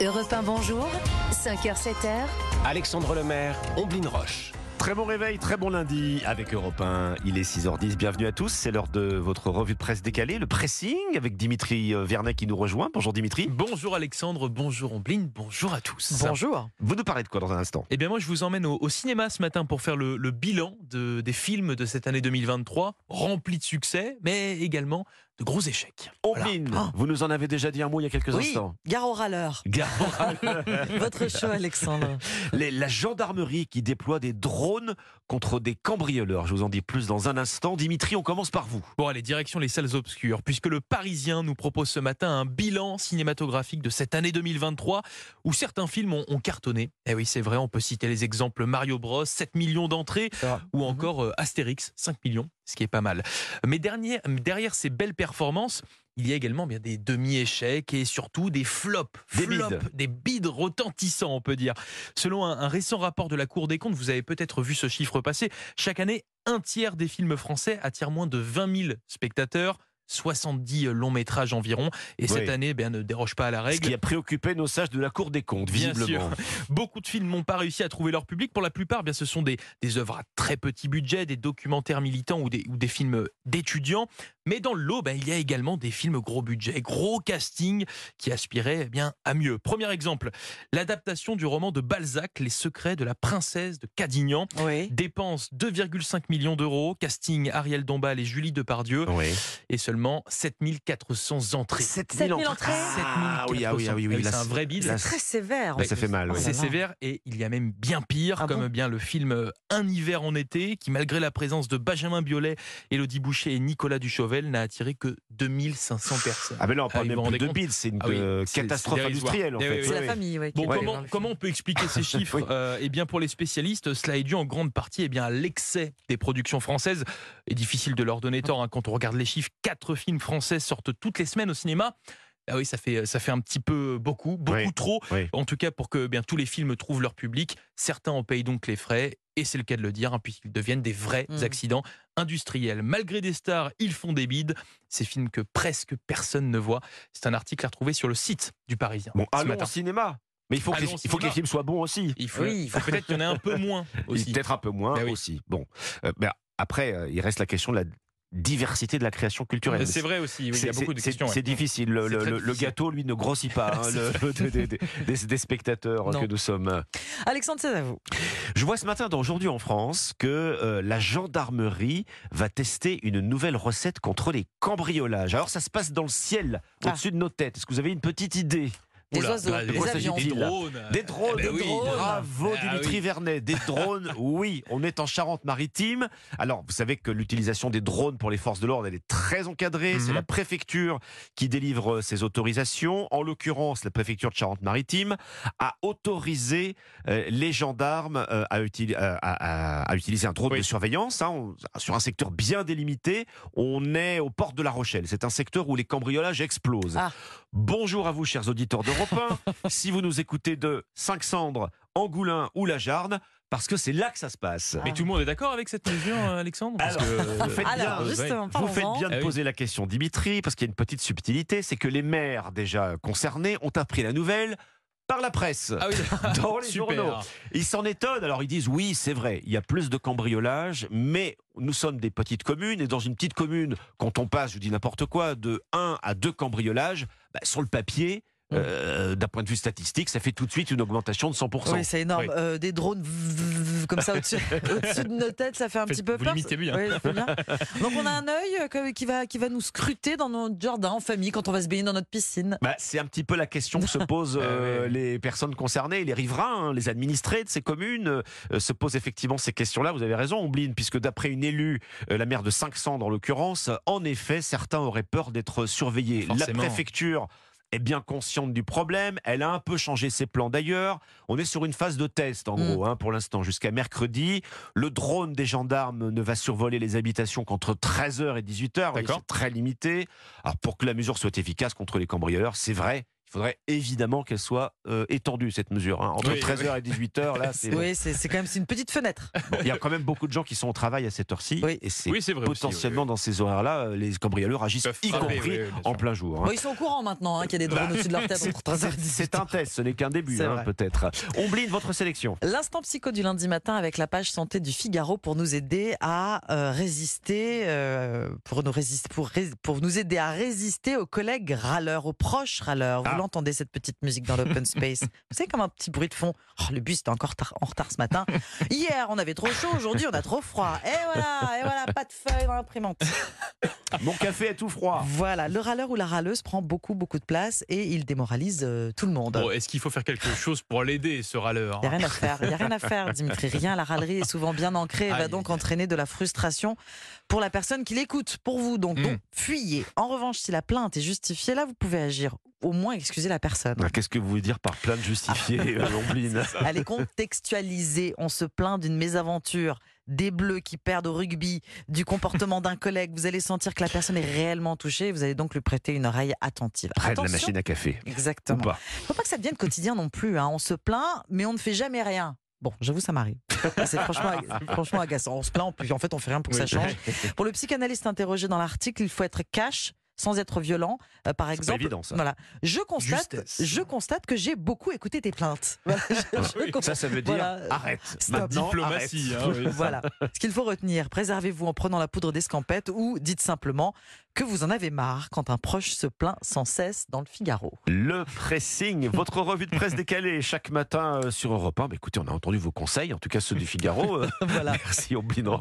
Europe 1, bonjour. 5h, 7h. Alexandre Lemaire, Omblin Roche. Très bon réveil, très bon lundi avec Europe 1. Il est 6h10, bienvenue à tous. C'est l'heure de votre revue de presse décalée, le pressing avec Dimitri euh, Vernet qui nous rejoint. Bonjour Dimitri. Bonjour Alexandre, bonjour Omblin, bonjour à tous. Bonjour. Vous nous parlez de quoi dans un instant? Eh bien moi je vous emmène au, au cinéma ce matin pour faire le, le bilan de, des films de cette année 2023, remplis de succès, mais également de gros échecs. Voilà. Omblin, Ah. vous nous en avez déjà dit un mot il y a quelques Oui, instants. gare au râleur. Gare- Votre show, Alexandre. Les- la gendarmerie qui déploie des drones contre des cambrioleurs. Je vous en dis plus dans un instant. Dimitri, on commence par vous. Bon allez, direction les salles obscures, puisque le Parisien nous propose ce matin un bilan cinématographique de cette année 2023, où certains films ont, ont cartonné. Eh oui c'est vrai, on peut citer les exemples Mario Bros, 7 millions d'entrées, ou encore euh, Astérix, 5 millions, ce qui est pas mal. Mais dernier- derrière ces belles performances, il y a également bien des demi-échecs et surtout des flops, Des flops, bides. des bides retentissants, on peut dire. Selon un, un récent rapport de la Cour des comptes, vous avez peut-être vu ce chiffre passer, chaque année, un tiers des films français attirent moins de 20 000 spectateurs. 70 longs métrages environ et cette Oui. année eh bien, ne déroge pas à la Ce règle. qui a préoccupé nos sages de la Cour des comptes, Bien visiblement. Beaucoup de films n'ont pas réussi à trouver leur public. Pour la plupart, bien, ce sont des, des œuvres à très petit budget, des documentaires militants ou des, ou des films d'étudiants. Mais dans le lot, ben, il y a également des films gros budget, gros casting qui aspiraient eh bien à mieux. Premier exemple, l'adaptation du roman de Balzac, Les secrets de la princesse de Cadignan. Oui. Dépense 2,5 millions d'euros, casting Ariel Dombal et Julie Depardieu, Oui. et seulement 7400 entrées. 7000 entrées. entrées. Ah oui, ah oui, ah oui, oui. c'est là, un vrai bide. C'est très sévère. ça fait mal. oui. C'est sévère et il y a même bien pire, Ah comme bon bien le film euh, Un hiver en été, qui malgré la présence de Benjamin Biolay, Élodie Boucher et Nicolas Duchauvel, n'a attiré que 2500 personnes. Ah mais là on Ah, parle même plus de compte bide, c'est une Ah oui, euh, c'est- catastrophe c'est industrielle en Eh fait. oui, oui. C'est Oui, la oui. famille, oui. Bon, comment, on peut expliquer ces chiffres Oui. Euh, Eh bien, pour les spécialistes, cela est dû en grande partie eh bien, à l'excès des productions françaises. Et difficile de leur donner tort hein, quand on regarde les chiffres. Quatre films français sortent toutes les semaines au cinéma. Ah oui, ça fait, ça fait un petit peu beaucoup, beaucoup Oui. trop. Oui. En tout cas, pour que eh bien, tous les films trouvent leur public, certains en payent donc les frais. Et c'est le cas de le dire, hein, puisqu'ils deviennent des vrais Mm. accidents industriels. Malgré des stars, ils font des bides. Ces films que presque personne ne voit. C'est un article à retrouver sur le site du Parisien. Bon, ce allons matin. au cinéma. Mais il faut, que les, il faut que les films soient bons aussi. Il faut, Oui. faut peut-être qu'il y en ait un peu moins aussi. Peut-être un peu moins Ben oui. aussi. Bon, Euh, ben, après, euh, il reste la question de la diversité de la création culturelle. C'est vrai aussi, oui, il y C'est- a beaucoup de c'est- questions. C'est ouais. difficile. Le, gâteau, lui, ne grossit pas hein, le- des, des spectateurs Non. que nous sommes. Alexandre, c'est à vous. Je vois ce matin dans Aujourd'hui en France que euh, la gendarmerie va tester une nouvelle recette contre les cambriolages. Alors ça se passe dans le ciel, Ah. au-dessus de nos têtes. Est-ce que vous avez une petite idée? Des Oula, oiseaux, bah, des avions. Des drones. Des drones, Eh ben des oui. drones. Bravo Ah Dimitri oui. Vernet. Des drones, oui. On est en Charente-Maritime. Alors, vous savez que l'utilisation des drones pour les forces de l'ordre, elle est très encadrée. C'est Mhm. la préfecture qui délivre ces autorisations. En l'occurrence, la préfecture de Charente-Maritime a autorisé euh, les gendarmes euh, à, utili- à- à- à utiliser un drone Oui. de surveillance hein, on- sur un secteur bien délimité. On est aux portes de La Rochelle. C'est un secteur où les cambriolages explosent. Ah. Bonjour à vous, chers auditeurs d'Europe 1. si vous nous écoutez de Saint-Cendres, Angoulins ou La Jarne, parce que c'est là que ça se passe. Mais tout le monde est d'accord avec cette mesure, euh, Alexandre Parce Alors, que- vous faites Alors, bien. justement, Vous faites parlons-en. bien de Ah poser la question, Dimitri, parce qu'il y a une petite subtilité, c'est que les maires déjà concernés ont appris la nouvelle par la presse. Ah oui, Dans les super. journaux. Ils s'en étonnent. Alors ils disent oui, c'est vrai, il y a plus de cambriolage, mais nous sommes des petites communes et dans une petite commune, quand on passe, je dis n'importe quoi, de 1 à 2 cambriolages, bah, sur le papier. Euh, d'un point de vue statistique, ça fait tout de suite une augmentation de 100%. Oui, c'est énorme. Oui. Euh, des drones comme ça au-dessus, de nos têtes, ça fait un Faites- petit peu vous peur. l'imitez bien. Oui, c'est bien. Donc on a un œil euh, qui va, qui va nous scruter dans notre jardin en famille quand on va se baigner dans notre piscine. Bah, c'est un petit peu la question que se posent euh, Ah les personnes concernées, les riverains, hein, les administrés de ces communes, euh, se posent effectivement ces questions-là. Vous avez raison, Ombline, puisque d'après une élue, euh, la maire de 500 dans l'occurrence, en effet, certains auraient peur d'être surveillés. La préfecture est bien consciente du problème. Elle a un peu changé ses plans d'ailleurs. On est sur une phase de test en Mm. gros hein, pour l'instant jusqu'à mercredi. Le drone des gendarmes ne va survoler les habitations qu'entre 13h et 18h. Vous voyez, D'accord. C'est très limité. Alors pour que la mesure soit efficace contre les cambrioleurs, c'est vrai, il faudrait évidemment qu'elle soit euh, étendue, cette mesure. hein. Entre Oui, 13h et 18h, là, c'est. Oui, c'est quand même c'est une petite fenêtre. Bon, Il y a quand même beaucoup de gens qui sont au travail à cette heure-ci. Oui. Et c'est aussi, potentiellement oui, dans ces horaires-là, euh, les cambrioleurs agissent, y compris oui, oui, bien en plein jour. hein. Bon, ils sont au courant maintenant hein, qu'il y a des drones au-dessus de leur tête entre 13h et C'est 18h. c'est un test, ce n'est qu'un début, hein, peut-être. Ombline, votre sélection. L'instant psycho du lundi matin avec la page santé du Figaro pour nous aider à euh, résister, euh, pour nous résister, pour, nous aider à résister aux collègues râleurs, aux proches râleurs. Vous Ah. L'entendez cette petite musique dans l'open space Vous savez comme un petit bruit de fond. Oh, le bus était encore tar- en retard ce matin. Hier on avait trop chaud, aujourd'hui on a trop froid. Et voilà, et voilà, pas de feuilles dans l'imprimante. Mon café est tout froid. Voilà, le râleur ou la râleuse prend beaucoup beaucoup de place et il démoralise euh, tout le monde. Bon, est-ce qu'il faut faire quelque chose pour l'aider, ce râleur Il n'y a rien à faire, il y a rien à faire, Dimitri. Rien, la râlerie est souvent bien ancrée et va donc entraîner de la frustration pour la personne qui l'écoute, pour vous. Donc, Mm. donc, fuyez. En revanche, si la plainte est justifiée, là, vous pouvez agir. Au moins, excuser la personne. Ah, Qu'est-ce que vous voulez dire par plainte justifiée, euh, Ombline Elle est contextualisée. On se plaint d'une mésaventure, des bleus qui perdent au rugby, du comportement d'un collègue. Vous allez sentir que la personne est réellement touchée. Vous allez donc lui prêter une oreille attentive. Près de la machine à café. Exactement. pas. faut pas que ça devienne quotidien non plus. hein. On se plaint, mais on ne fait jamais rien. Bon, j'avoue, ça m'arrive. C'est franchement, franchement agaçant. On se plaint, puis en fait, on fait rien pour que ça change. Pour le psychanalyste interrogé dans l'article, il faut être cash sans être violent. Euh, par exemple, évident, ça. voilà. Je constate, Justesse. je constate que j'ai beaucoup écouté tes plaintes. Voilà, je- je Oui, constate- Ça, ça veut dire Voilà. arrête. Stop. Maintenant, Diplomatie. arrête. hein, oui. Voilà. Ce qu'il faut retenir, préservez-vous en prenant la poudre d'escampette ou dites simplement que vous en avez marre quand un proche se plaint sans cesse dans le Figaro. Le pressing, votre revue de presse décalée chaque matin euh, sur Europe 1. Bah, écoutez, on a entendu vos conseils, en tout cas ceux du Figaro. Euh, Voilà. Merci Ombline Roche.